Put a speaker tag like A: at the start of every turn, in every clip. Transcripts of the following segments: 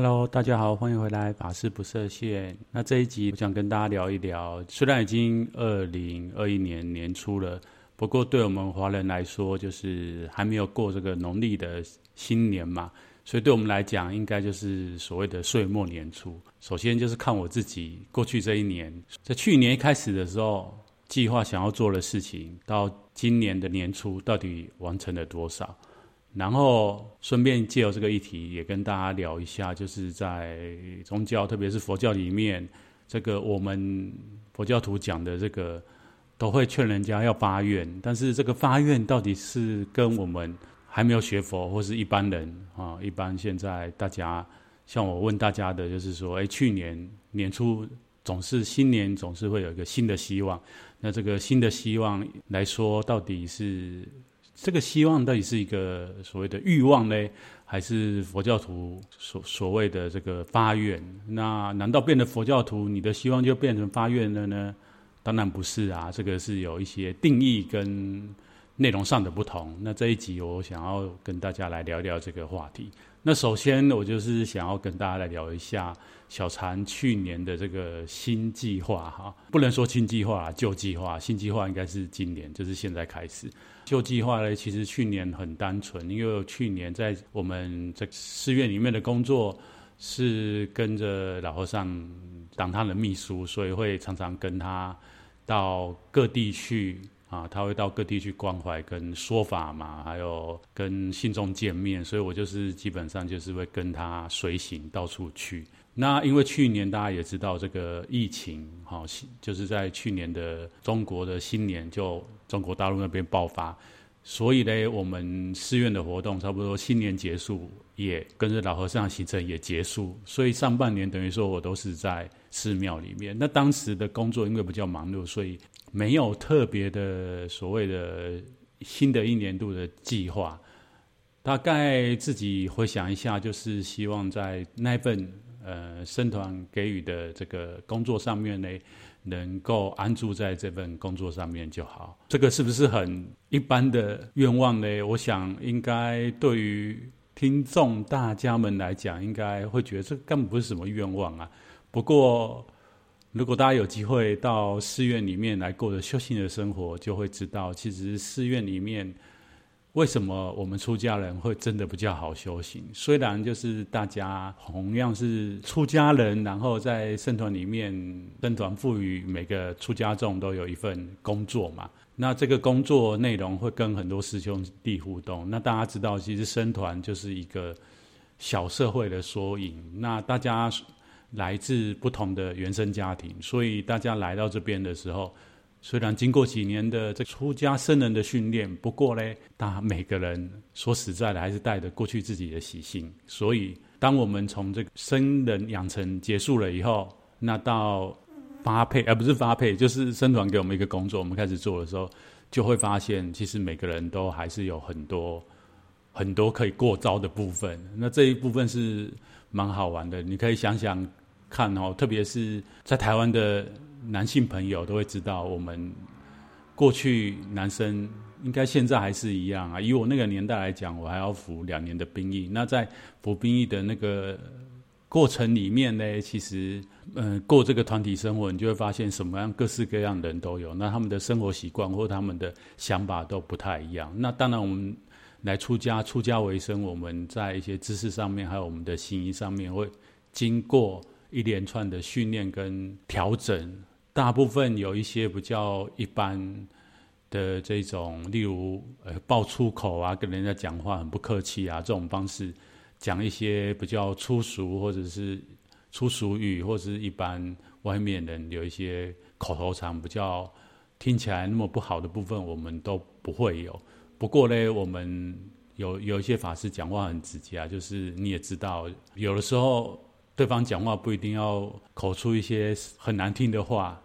A: Hello，大家好，欢迎回来，法事不设限。那这一集我想跟大家聊一聊，虽然已经二零二一年年初了，不过对我们华人来说，就是还没有过这个农历的新年嘛，所以对我们来讲，应该就是所谓的岁末年初。首先就是看我自己过去这一年，在去年一开始的时候，计划想要做的事情，到今年的年初到底完成了多少？然后顺便借由这个议题，也跟大家聊一下，就是在宗教，特别是佛教里面，这个我们佛教徒讲的这个，都会劝人家要发愿，但是这个发愿到底是跟我们还没有学佛或是一般人啊，一般现在大家，像我问大家的，就是说，哎，去年年初总是新年总是会有一个新的希望，那这个新的希望来说，到底是？这个希望到底是一个所谓的欲望呢，还是佛教徒所所谓的这个发愿？那难道变得佛教徒，你的希望就变成发愿了呢？当然不是啊，这个是有一些定义跟内容上的不同。那这一集我想要跟大家来聊聊这个话题。那首先我就是想要跟大家来聊一下小禅去年的这个新计划哈，不能说新计划，旧计划，新计划应该是今年，就是现在开始。旧计划呢，其实去年很单纯，因为去年在我们在寺院里面的工作是跟着老和尚当他的秘书，所以会常常跟他到各地去啊，他会到各地去关怀跟说法嘛，还有跟信众见面，所以我就是基本上就是会跟他随行到处去。那因为去年大家也知道这个疫情，哈，就是在去年的中国的新年就中国大陆那边爆发，所以呢，我们寺院的活动差不多新年结束，也跟着老和尚行程也结束，所以上半年等于说我都是在寺庙里面。那当时的工作因为比较忙碌，所以没有特别的所谓的新的一年度的计划。大概自己回想一下，就是希望在那份。呃，僧团给予的这个工作上面呢，能够安住在这份工作上面就好。这个是不是很一般的愿望呢？我想应该对于听众大家们来讲，应该会觉得这根本不是什么愿望啊。不过，如果大家有机会到寺院里面来过着修行的生活，就会知道，其实寺院里面。为什么我们出家人会真的比较好修行？虽然就是大家同样是出家人，然后在僧团里面，僧团赋予每个出家众都有一份工作嘛。那这个工作内容会跟很多师兄弟互动。那大家知道，其实僧团就是一个小社会的缩影。那大家来自不同的原生家庭，所以大家来到这边的时候。虽然经过几年的这出家僧人的训练，不过呢，他每个人说实在的，还是带着过去自己的习性。所以，当我们从这个僧人养成结束了以后，那到发配，而不是发配，就是僧团给我们一个工作，我们开始做的时候，就会发现，其实每个人都还是有很多很多可以过招的部分。那这一部分是蛮好玩的，你可以想想看哦，特别是在台湾的。男性朋友都会知道，我们过去男生应该现在还是一样啊。以我那个年代来讲，我还要服两年的兵役。那在服兵役的那个过程里面呢，其实，嗯、过这个团体生活，你就会发现什么样各式各样的人都有。那他们的生活习惯或他们的想法都不太一样。那当然，我们来出家、出家为生，我们在一些知识上面，还有我们的行仪上面，会经过一连串的训练跟调整。大部分有一些比较一般的这种，例如呃爆粗口啊，跟人家讲话很不客气啊，这种方式讲一些比较粗俗或者是粗俗语，或者是一般外面人有一些口头禅比较听起来那么不好的部分，我们都不会有。不过呢，我们有有一些法师讲话很直接啊，就是你也知道，有的时候对方讲话不一定要口出一些很难听的话，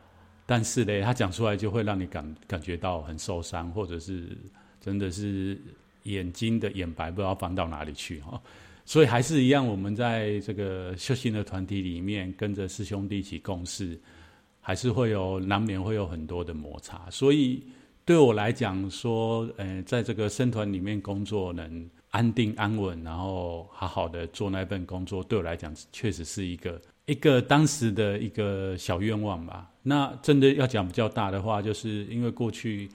A: 但是呢，他讲出来就会让你感感觉到很受伤，或者是真的是眼睛的眼白不知道放到哪里去哈。所以还是一样，我们在这个修行的团体里面，跟着师兄弟一起共事，还是会有难免会有很多的摩擦，所以。对我来讲，说，呃，在这个僧团里面工作，能安定安稳，然后好好的做那份工作，对我来讲，确实是一个一个当时的一个小愿望吧。那真的要讲比较大的话，就是因为过去，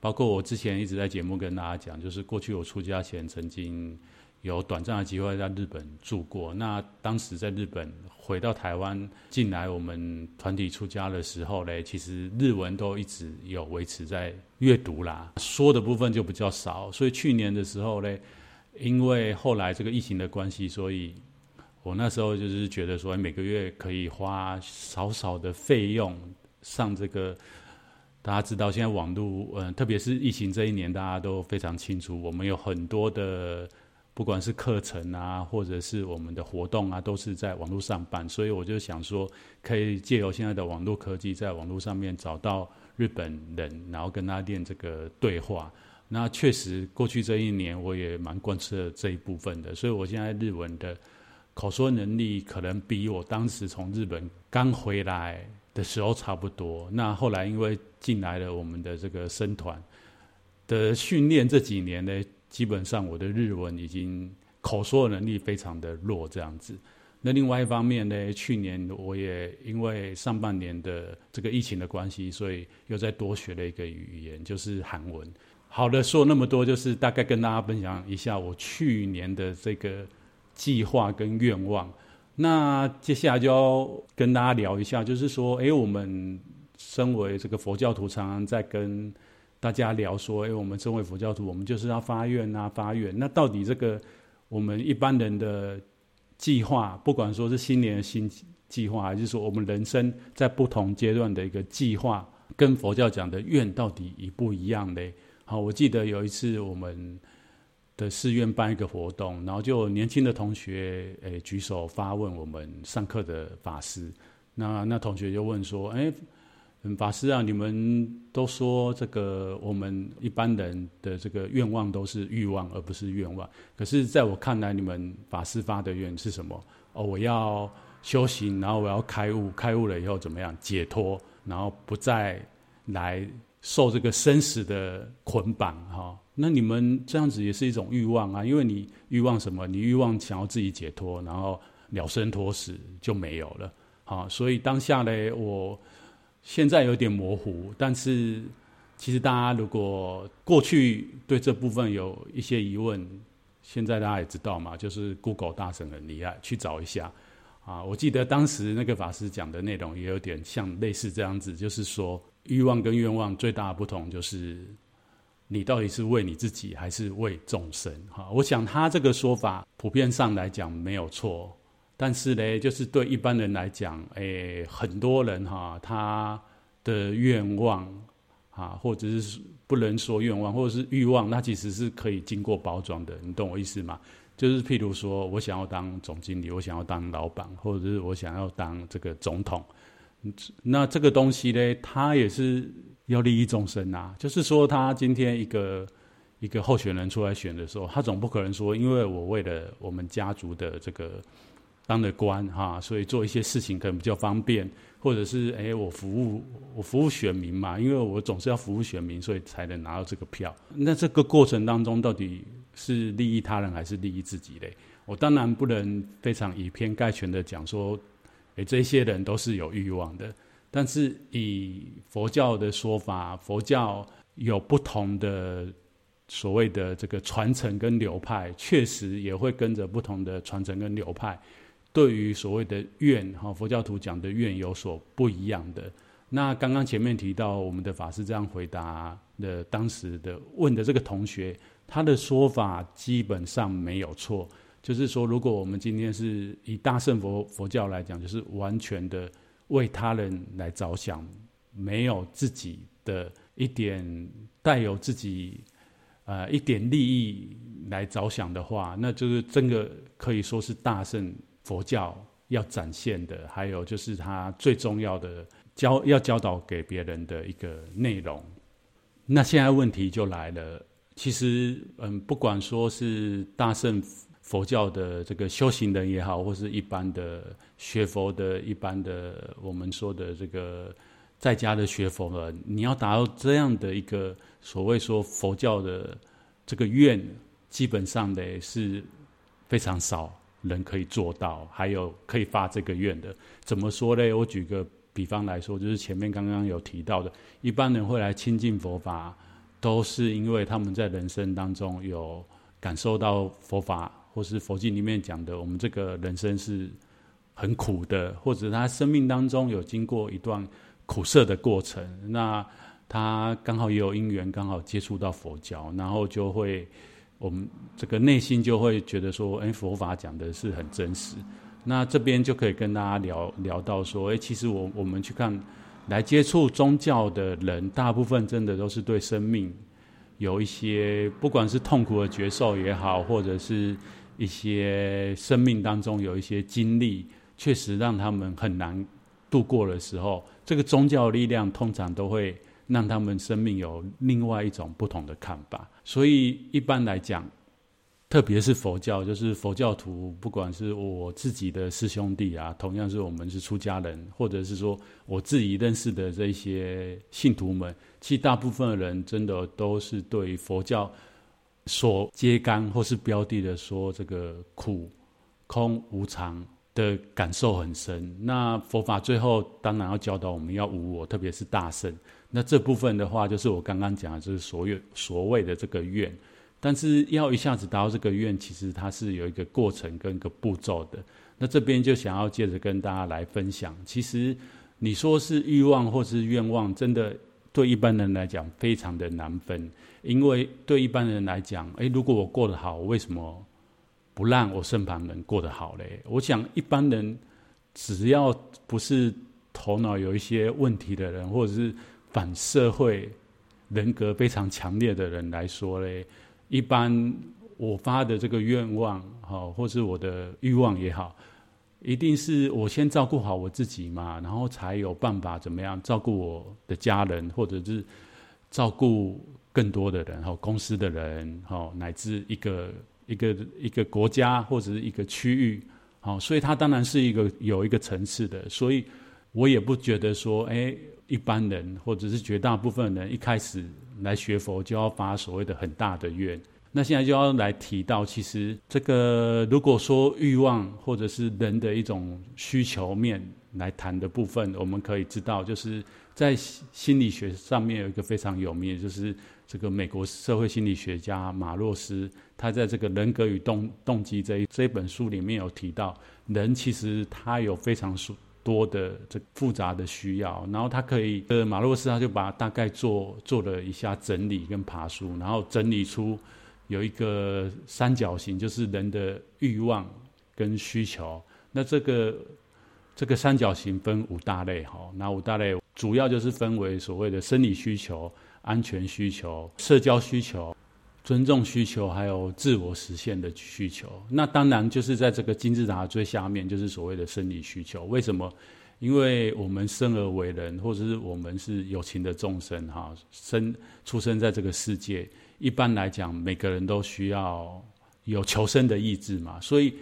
A: 包括我之前一直在节目跟大家讲，就是过去我出家前曾经。有短暂的机会在日本住过，那当时在日本回到台湾进来我们团体出家的时候呢，其实日文都一直有维持在阅读啦，说的部分就比较少。所以去年的时候呢，因为后来这个疫情的关系，所以我那时候就是觉得说，每个月可以花少少的费用上这个。大家知道现在网络，嗯，特别是疫情这一年，大家都非常清楚，我们有很多的。不管是课程啊，或者是我们的活动啊，都是在网络上办，所以我就想说，可以借由现在的网络科技，在网络上面找到日本人，然后跟他练这个对话。那确实，过去这一年我也蛮贯彻这一部分的，所以我现在日文的口说能力，可能比我当时从日本刚回来的时候差不多。那后来因为进来了我们的这个生团的训练，这几年呢。基本上我的日文已经口说能力非常的弱，这样子。那另外一方面呢，去年我也因为上半年的这个疫情的关系，所以又再多学了一个语言，就是韩文。好的，说那么多，就是大概跟大家分享一下我去年的这个计划跟愿望。那接下来就要跟大家聊一下，就是说，哎，我们身为这个佛教徒，常常在跟。大家聊说，哎，我们身为佛教徒，我们就是要发愿啊，发愿。那到底这个我们一般人的计划，不管说是新年的新计划，还是说我们人生在不同阶段的一个计划，跟佛教讲的愿到底一不一样嘞？好，我记得有一次我们的寺院办一个活动，然后就年轻的同学诶举手发问我们上课的法师，那那同学就问说，哎。法师啊，你们都说这个我们一般人的这个愿望都是欲望，而不是愿望。可是，在我看来，你们法师发的愿是什么？哦，我要修行，然后我要开悟，开悟了以后怎么样？解脱，然后不再来受这个生死的捆绑。哈，那你们这样子也是一种欲望啊，因为你欲望什么？你欲望想要自己解脱，然后了生脱死就没有了。好，所以当下呢，我。现在有点模糊，但是其实大家如果过去对这部分有一些疑问，现在大家也知道嘛，就是 Google 大神很厉害，去找一下啊。我记得当时那个法师讲的内容也有点像类似这样子，就是说欲望跟愿望最大的不同就是你到底是为你自己还是为众生。哈，我想他这个说法普遍上来讲没有错。但是呢，就是对一般人来讲，诶，很多人哈，他的愿望啊，或者是不能说愿望，或者是欲望，那其实是可以经过包装的，你懂我意思吗？就是譬如说我想要当总经理，我想要当老板，或者是我想要当这个总统，那这个东西呢，他也是要利益众生啊。就是说，他今天一个一个候选人出来选的时候，他总不可能说，因为我为了我们家族的这个。当的官哈，所以做一些事情可能比较方便，或者是哎，我服务我服务选民嘛，因为我总是要服务选民，所以才能拿到这个票。那这个过程当中，到底是利益他人还是利益自己嘞？我当然不能非常以偏概全的讲说，哎，这些人都是有欲望的。但是以佛教的说法，佛教有不同的所谓的这个传承跟流派，确实也会跟着不同的传承跟流派。对于所谓的愿哈，佛教徒讲的愿有所不一样的。那刚刚前面提到，我们的法师这样回答的，当时的问的这个同学，他的说法基本上没有错。就是说，如果我们今天是以大乘佛佛教来讲，就是完全的为他人来着想，没有自己的一点带有自己呃一点利益来着想的话，那就是真的可以说是大乘佛教要展现的，还有就是他最重要的教要教导给别人的一个内容。那现在问题就来了，其实嗯，不管说是大乘佛教的这个修行人也好，或是一般的学佛的一般的我们说的这个在家的学佛人，你要达到这样的一个所谓说佛教的这个愿，基本上的是非常少人可以做到，还有可以发这个愿的。怎么说呢？我举个比方来说，就是前面刚刚有提到的，一般人会来亲近佛法，都是因为他们在人生当中有感受到佛法。或是佛经里面讲的，我们这个人生是很苦的，或者他生命当中有经过一段苦涩的过程，那他刚好也有因缘，刚好接触到佛教，然后就会我们这个内心就会觉得说，哎，佛法讲的是很真实。那这边就可以跟大家聊聊到说，哎，其实我我们去看来接触宗教的人，大部分真的都是对生命有一些，不管是痛苦的觉受也好，或者是。一些生命当中有一些经历，确实让他们很难度过的时候，这个宗教力量通常都会让他们生命有另外一种不同的看法。所以一般来讲，特别是佛教，就是佛教徒，不管是我自己的师兄弟啊，同样是我们是出家人，或者是说我自己认识的这些信徒们，其实大部分的人真的都是对佛教。所揭竿或是标的的说，这个苦、空、无常的感受很深。那佛法最后当然要教导我们要无我，特别是大圣。那这部分的话，就是我刚刚讲的，就是所有所谓的这个愿。但是要一下子达到这个愿，其实它是有一个过程跟一个步骤的。那这边就想要接着跟大家来分享，其实你说是欲望或是愿望，真的。对一般人来讲，非常的难分，因为对一般人来讲，诶，如果我过得好，为什么不让我身旁人过得好嘞？我想一般人只要不是头脑有一些问题的人，或者是反社会人格非常强烈的人来说嘞，一般我发的这个愿望，好，或是我的欲望也好。一定是我先照顾好我自己嘛，然后才有办法怎么样照顾我的家人，或者是照顾更多的人，哈，公司的人，哈，乃至一个一个一个国家或者是一个区域，好，所以它当然是一个有一个层次的，所以我也不觉得说，哎，一般人或者是绝大部分人一开始来学佛就要发所谓的很大的愿。那现在就要来提到，其实这个如果说欲望或者是人的一种需求面来谈的部分，我们可以知道，就是在心理学上面有一个非常有名，就是这个美国社会心理学家马洛斯，他在这个人格与动动机这一这本书里面有提到，人其实他有非常多的这复杂的需要，然后他可以，呃，马洛斯他就把大概做做了一下整理跟爬梳，然后整理出。有一个三角形，就是人的欲望跟需求。那这个这个三角形分五大类，哈，那五大类主要就是分为所谓的生理需求、安全需求、社交需求、尊重需求，还有自我实现的需求。那当然就是在这个金字塔最下面，就是所谓的生理需求。为什么？因为我们生而为人，或者是我们是有情的众生，哈，生出生在这个世界。一般来讲，每个人都需要有求生的意志嘛，所以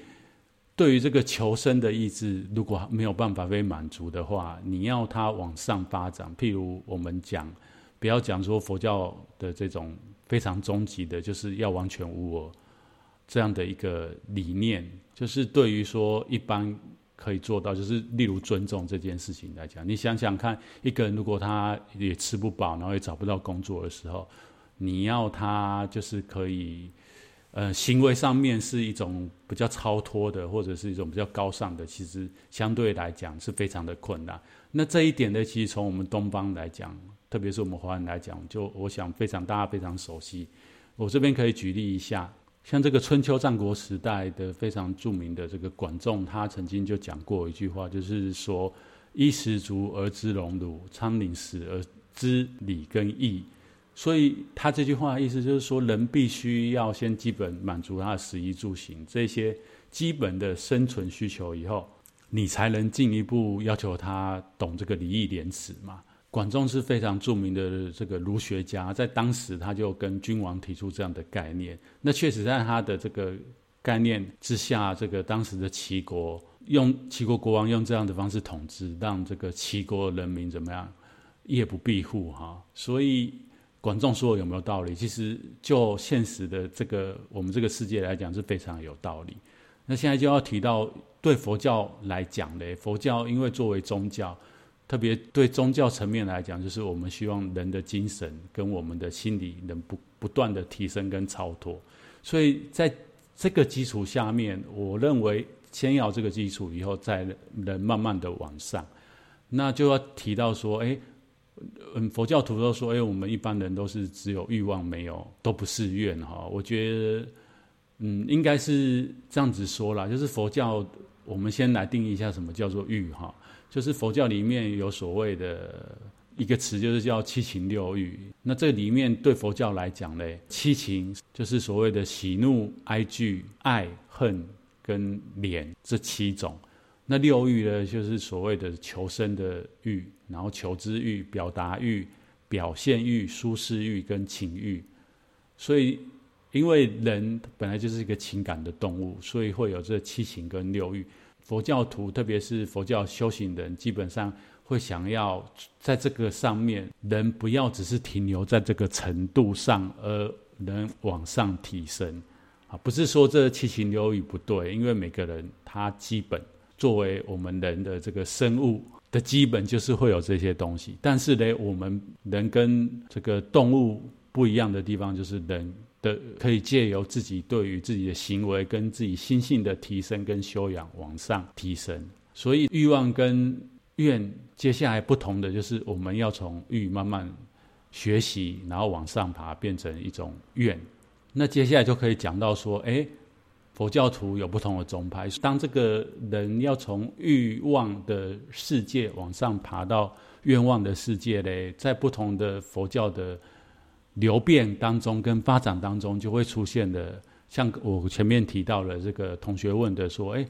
A: 对于这个求生的意志，如果没有办法被满足的话，你要它往上发展，譬如我们讲，不要讲说佛教的这种非常终极的，就是要完全无我这样的一个理念，就是对于说一般可以做到，就是例如尊重这件事情来讲，你想想看，一个人如果他也吃不饱，然后也找不到工作的时候。你要他就是可以，呃，行为上面是一种比较超脱的，或者是一种比较高尚的，其实相对来讲是非常的困难。那这一点呢，其实从我们东方来讲，特别是我们华人来讲，就我想非常大家非常熟悉。我这边可以举例一下，像这个春秋战国时代的非常著名的这个管仲，他曾经就讲过一句话，就是说：“衣食足而知荣辱，昌龄死而知礼跟义。”所以他这句话的意思就是说，人必须要先基本满足他的食衣住行这些基本的生存需求以后，你才能进一步要求他懂这个礼义廉耻嘛。管仲是非常著名的这个儒学家，在当时他就跟君王提出这样的概念。那确实在他的这个概念之下，这个当时的齐国用齐国国王用这样的方式统治，让这个齐国人民怎么样夜不闭户哈。所以管仲说有没有道理？其实就现实的这个我们这个世界来讲是非常有道理。那现在就要提到对佛教来讲嘞，佛教因为作为宗教。特别对宗教层面来讲，就是我们希望人的精神跟我们的心理能不不断的提升跟超脱，所以在这个基础下面，我认为先要这个基础，以后再能慢慢的往上。那就要提到说，哎，嗯，佛教徒都说，哎，我们一般人都是只有欲望，没有都不是愿哈。我觉得，嗯，应该是这样子说啦，就是佛教，我们先来定义一下什么叫做欲哈。就是佛教里面有所谓的一个词，就是叫七情六欲。那这里面对佛教来讲呢，七情就是所谓的喜怒哀惧、爱恨跟怜这七种。那六欲呢，就是所谓的求生的欲，然后求知欲、表达欲、表现欲、舒适欲跟情欲。所以，因为人本来就是一个情感的动物，所以会有这七情跟六欲。佛教徒，特别是佛教修行人，基本上会想要在这个上面，人不要只是停留在这个程度上，而能往上提升。啊，不是说这七情六欲不对，因为每个人他基本作为我们人的这个生物的基本就是会有这些东西。但是呢，我们人跟这个动物不一样的地方，就是人。的可以借由自己对于自己的行为跟自己心性的提升跟修养往上提升，所以欲望跟愿接下来不同的就是我们要从欲慢慢学习，然后往上爬变成一种愿。那接下来就可以讲到说，哎，佛教徒有不同的宗派，当这个人要从欲望的世界往上爬到愿望的世界嘞，在不同的佛教的。流变当中跟发展当中就会出现的，像我前面提到了这个同学问的说，哎，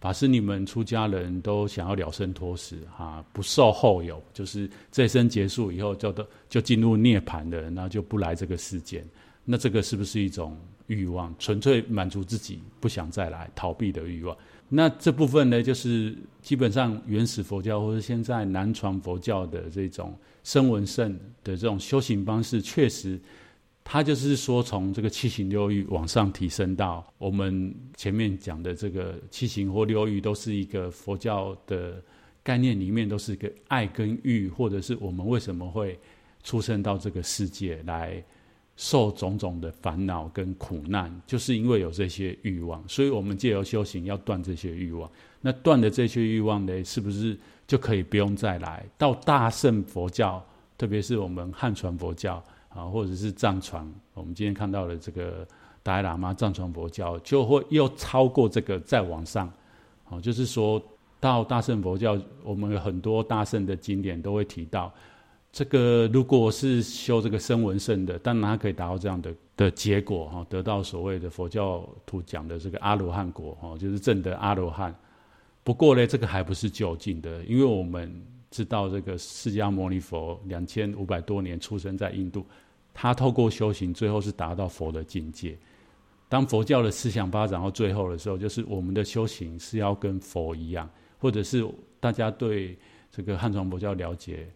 A: 法师你们出家人都想要了生脱死哈，不受后有，就是这一生结束以后就都就进入涅槃的，那就不来这个世间，那这个是不是一种欲望？纯粹满足自己不想再来逃避的欲望？那这部分呢，就是基本上原始佛教或者现在南传佛教的这种声闻圣的这种修行方式，确实，它就是说从这个七情六欲往上提升到我们前面讲的这个七情或六欲，都是一个佛教的概念里面，都是一个爱跟欲，或者是我们为什么会出生到这个世界来。受种种的烦恼跟苦难，就是因为有这些欲望，所以我们借由修行要断这些欲望。那断的这些欲望呢，是不是就可以不用再来到大乘佛教？特别是我们汉传佛教啊，或者是藏传，我们今天看到的这个达赖喇嘛藏传佛教，就会又超过这个再往上。啊，就是说到大乘佛教，我们有很多大乘的经典都会提到。这个如果是修这个声闻乘的，当然他可以达到这样的的结果哈，得到所谓的佛教徒讲的这个阿罗汉果哈，就是证得阿罗汉。不过呢，这个还不是究竟的，因为我们知道这个释迦牟尼佛两千五百多年出生在印度，他透过修行，最后是达到佛的境界。当佛教的思想发展到最后的时候，就是我们的修行是要跟佛一样，或者是大家对这个汉传佛教了解。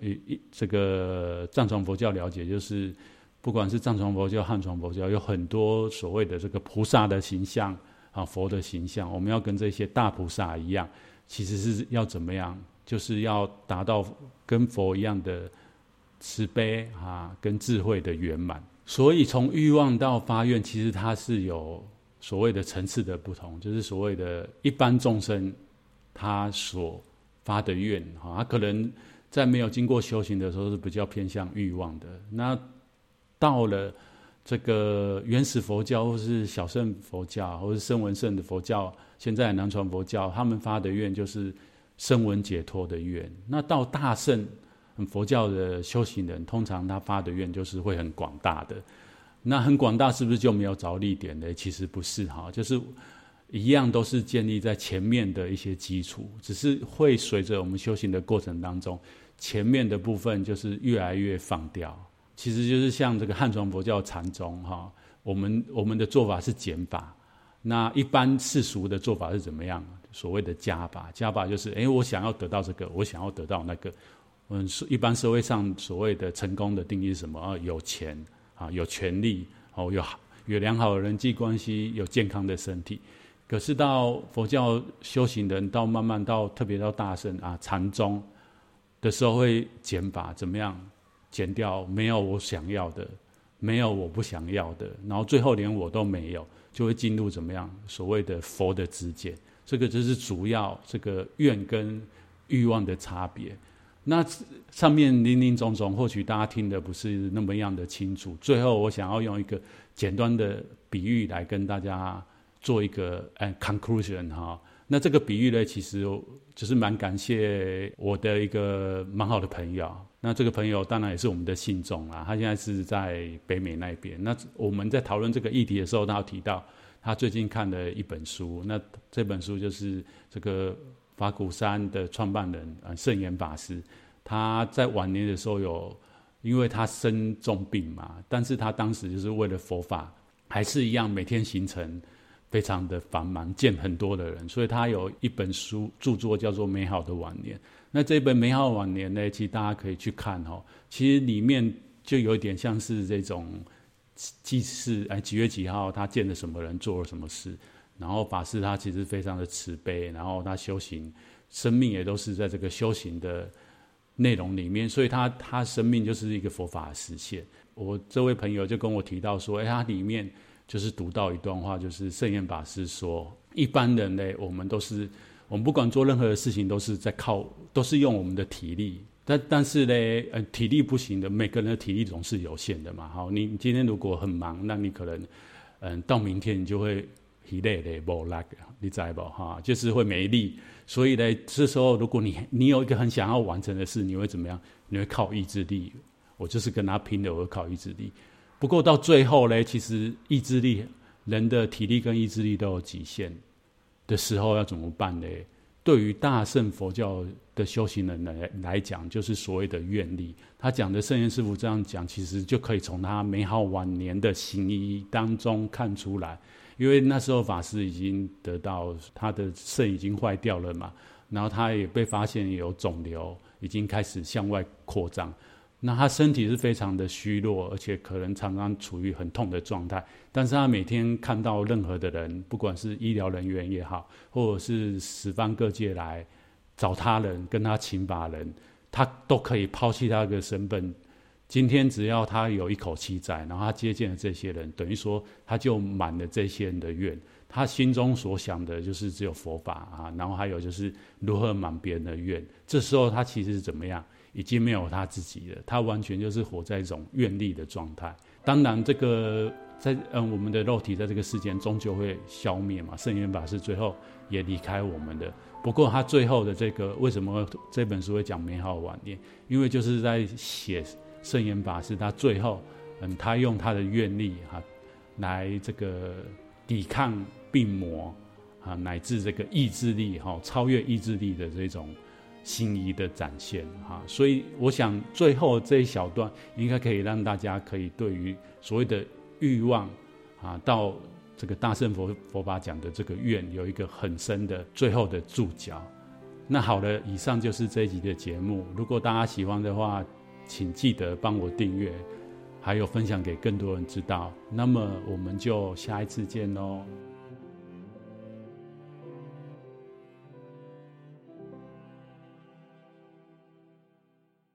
A: 一一这个藏传佛教了解，就是不管是藏传佛教、汉传佛教，有很多所谓的这个菩萨的形象啊，佛的形象，我们要跟这些大菩萨一样，其实是要怎么样？就是要达到跟佛一样的慈悲啊，跟智慧的圆满。所以从欲望到发愿，其实它是有所谓的层次的不同，就是所谓的一般众生他所发的愿啊，他可能。在没有经过修行的时候是比较偏向欲望的。那到了这个原始佛教，或是小乘佛教，或是声闻圣的佛教，现在南传佛教，他们发的愿就是声闻解脱的愿。那到大乘佛教的修行人通常他发的愿就是会很广大的。那很广大是不是就没有着力点呢？其实不是哈，就是一样都是建立在前面的一些基础，只是会随着我们修行的过程当中，前面的部分就是越来越放掉。其实就是像这个汉传佛教禅宗哈，我们我们的做法是减法，那一般世俗的做法是怎么样？所谓的加法，加法就是哎，我想要得到这个，我想要得到那个。嗯，一般社会上所谓的成功的定义是什么？啊，有钱。啊，有权利哦，有有良好的人际关系，有健康的身体。可是到佛教修行人，到慢慢到特别到大圣啊禅宗的时候，会减法，怎么样？减掉没有我想要的，没有我不想要的，然后最后连我都没有，就会进入怎么样？所谓的佛的知见，这个就是主要这个愿跟欲望的差别。那上面林林总总，或许大家听的不是那么样的清楚。最后，我想要用一个简单的比喻来跟大家做一个呃 conclusion 哈。那这个比喻呢，其实就是蛮感谢我的一个蛮好的朋友。那这个朋友当然也是我们的信众啦，他现在是在北美那边。那我们在讨论这个议题的时候，他有提到他最近看的一本书。那这本书就是这个。法鼓山的创办人啊，圣严法师，他在晚年的时候有，因为他生重病嘛，但是他当时就是为了佛法，还是一样每天行程非常的繁忙，见很多的人，所以他有一本书著作叫做《美好的晚年》。那这本《美好的晚年》呢，其实大家可以去看哦，其实里面就有一点像是这种记事，哎，几月几号他见了什么人，做了什么事。然后法师他其实非常的慈悲，然后他修行，生命也都是在这个修行的内容里面，所以他他生命就是一个佛法实现。我这位朋友就跟我提到说，哎，他里面就是读到一段话，就是圣严法师说，一般人呢，我们都是我们不管做任何的事情，都是在靠，都是用我们的体力，但但是呢，呃，体力不行的，每个人的体力总是有限的嘛。好，你今天如果很忙，那你可能，嗯，到明天你就会。疲累的无力，你知不哈？就是会没力，所以呢，这时候如果你你有一个很想要完成的事，你会怎么样？你会靠意志力。我就是跟他拼的，我会靠意志力。不过到最后呢，其实意志力，人的体力跟意志力都有极限的时候，要怎么办呢？对于大乘佛教的修行人来来讲，就是所谓的愿力。他讲的圣严师父这样讲，其实就可以从他美好晚年的行医当中看出来。因为那时候法师已经得到他的肾已经坏掉了嘛，然后他也被发现有肿瘤，已经开始向外扩张。那他身体是非常的虚弱，而且可能常常处于很痛的状态。但是他每天看到任何的人，不管是医疗人员也好，或者是十方各界来找他人跟他请法人，他都可以抛弃他的身份。今天只要他有一口气在，然后他接见了这些人，等于说他就满了这些人的愿。他心中所想的就是只有佛法啊，然后还有就是如何满别人的愿。这时候他其实是怎么样？已经没有他自己了，他完全就是活在一种愿力的状态。当然，这个在嗯我们的肉体在这个世间终究会消灭嘛。圣严法师最后也离开我们的。不过他最后的这个为什么这本书会讲美好晚年？因为就是在写。圣严法师，他最后，嗯，他用他的愿力哈、来这个抵抗病魔啊，乃至这个意志力哈、超越意志力的这种心意的展现哈、所以，我想最后这一小段应该可以让大家可以对于所谓的欲望啊，到这个大圣佛佛法讲的这个愿，有一个很深的最后的注脚。那好了，以上就是这一集的节目。如果大家喜欢的话，请记得帮我订阅，还有分享给更多人知道。那么我们就下一次见喽。